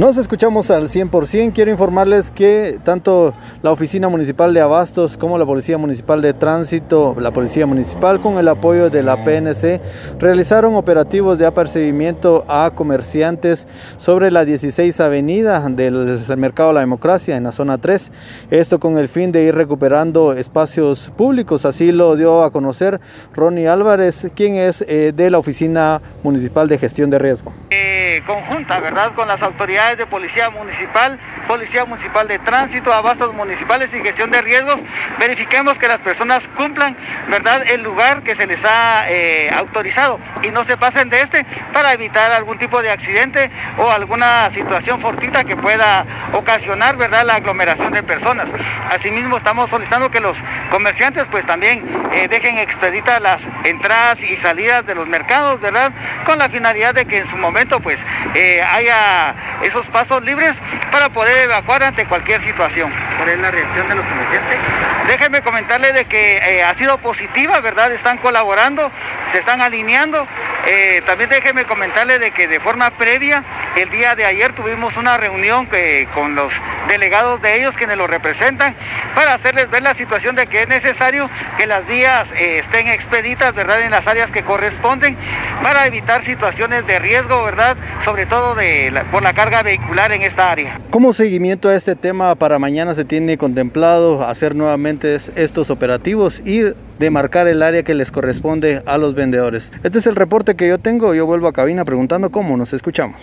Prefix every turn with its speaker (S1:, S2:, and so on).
S1: Nos escuchamos al 100%. Quiero informarles que tanto la Oficina Municipal de Abastos como la Policía Municipal de Tránsito, la Policía Municipal con el apoyo de la PNC, realizaron operativos de apercibimiento a comerciantes sobre la 16 Avenida del Mercado de la Democracia en la zona 3. Esto con el fin de ir recuperando espacios públicos. Así lo dio a conocer Ronnie Álvarez, quien es eh, de la Oficina Municipal de Gestión de Riesgo.
S2: Conjunta, ¿verdad? Con las autoridades de policía municipal, policía municipal de tránsito, abastos municipales y gestión de riesgos, verifiquemos que las personas cumplan, ¿verdad?, el lugar que se les ha eh, autorizado y no se pasen de este para evitar algún tipo de accidente o alguna situación fortuita que pueda ocasionar, ¿verdad?, la aglomeración de personas. Asimismo, estamos solicitando que los comerciantes pues también eh, dejen expeditas las entradas y salidas de los mercados, ¿verdad?, con la finalidad de que en su momento pues eh, haya esos pasos libres para poder evacuar ante cualquier situación.
S3: ¿Cuál es la reacción de los comerciantes?
S2: Déjenme comentarle de que eh, ha sido positiva, ¿verdad? Están colaborando, se están alineando. Eh, también déjenme comentarle de que de forma previa, el día de ayer tuvimos una reunión que, con los delegados de ellos quienes lo representan para hacerles ver la situación de que es necesario que las vías eh, estén expeditas, ¿verdad? En las áreas que corresponden para evitar situaciones de riesgo, ¿verdad? Sobre todo de por la carga vehicular en esta área.
S1: Como seguimiento a este tema, para mañana se tiene contemplado hacer nuevamente estos operativos y demarcar el área que les corresponde a los vendedores. Este es el reporte que yo tengo. Yo vuelvo a cabina preguntando cómo nos escuchamos.